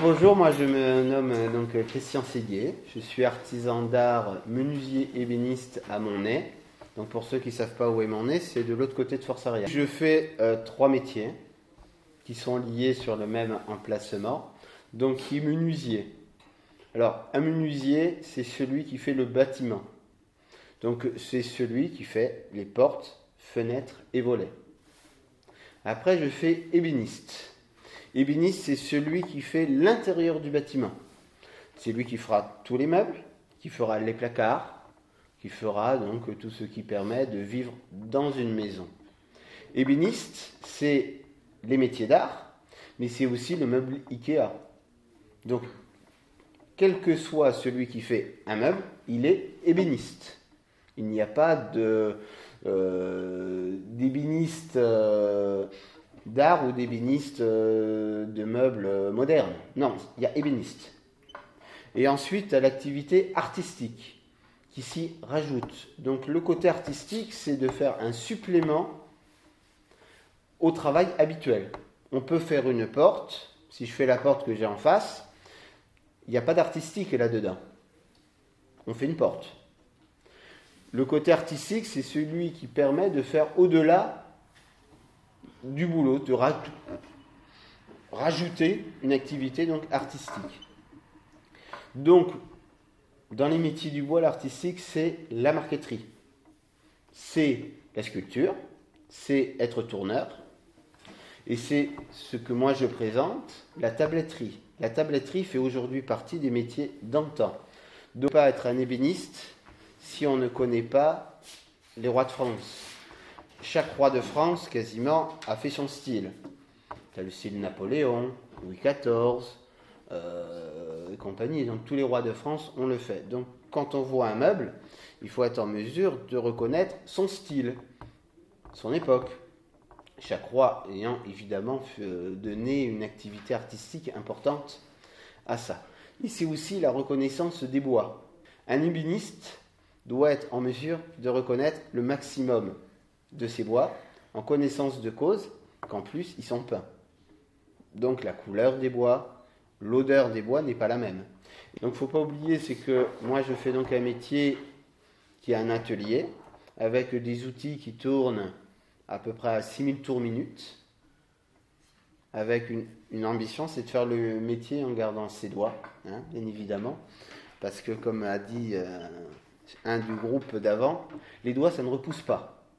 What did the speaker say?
Bonjour, moi je me nomme euh, donc Christian Séguier. Je suis artisan d'art, menuisier ébéniste à Montnay. Donc pour ceux qui ne savent pas où est Montnay, c'est de l'autre côté de Force Arrière. Je fais euh, trois métiers qui sont liés sur le même emplacement. Donc qui est menuisier. Alors un menuisier, c'est celui qui fait le bâtiment. Donc c'est celui qui fait les portes, fenêtres et volets. Après je fais ébéniste. Ébéniste, c'est celui qui fait l'intérieur du bâtiment. C'est lui qui fera tous les meubles, qui fera les placards, qui fera donc tout ce qui permet de vivre dans une maison. Ébéniste, c'est les métiers d'art, mais c'est aussi le meuble IKEA. Donc, quel que soit celui qui fait un meuble, il est ébéniste. Il n'y a pas euh, d'ébéniste euh, d'art ou d'ébéniste euh, de meubles euh, modernes. Non, il y a ébéniste. Et ensuite, l'activité artistique qui s'y rajoute. Donc le côté artistique, c'est de faire un supplément au travail habituel. On peut faire une porte. Si je fais la porte que j'ai en face, il n'y a pas d'artistique là-dedans. On fait une porte. Le côté artistique, c'est celui qui permet de faire au-delà du boulot, de rajouter une activité donc artistique. Donc, dans les métiers du bois, l'artistique, c'est la marqueterie. C'est la sculpture, c'est être tourneur, et c'est ce que moi je présente, la tabletterie. La tabletterie fait aujourd'hui partie des métiers d'antan. De ne pas être un ébéniste si on ne connaît pas les rois de France chaque roi de France, quasiment, a fait son style. Tu as le style Napoléon, Louis XIV, euh, et compagnie. Donc tous les rois de France ont le fait. Donc quand on voit un meuble, il faut être en mesure de reconnaître son style, son époque. Chaque roi ayant évidemment euh, donné une activité artistique importante à ça. C'est aussi la reconnaissance des bois. Un ébéniste doit être en mesure de reconnaître le maximum de ces bois en connaissance de cause qu'en plus ils sont peints. Donc la couleur des bois, l'odeur des bois n'est pas la même. Donc il faut pas oublier, c'est que moi je fais donc un métier qui est un atelier avec des outils qui tournent à peu près à 6000 tours minute, avec une, ambition, c'est de faire le métier en gardant ses doigts, hein, bien évidemment, parce que comme a dit euh, un du groupe d'avant, les doigts ça ne repousse pas.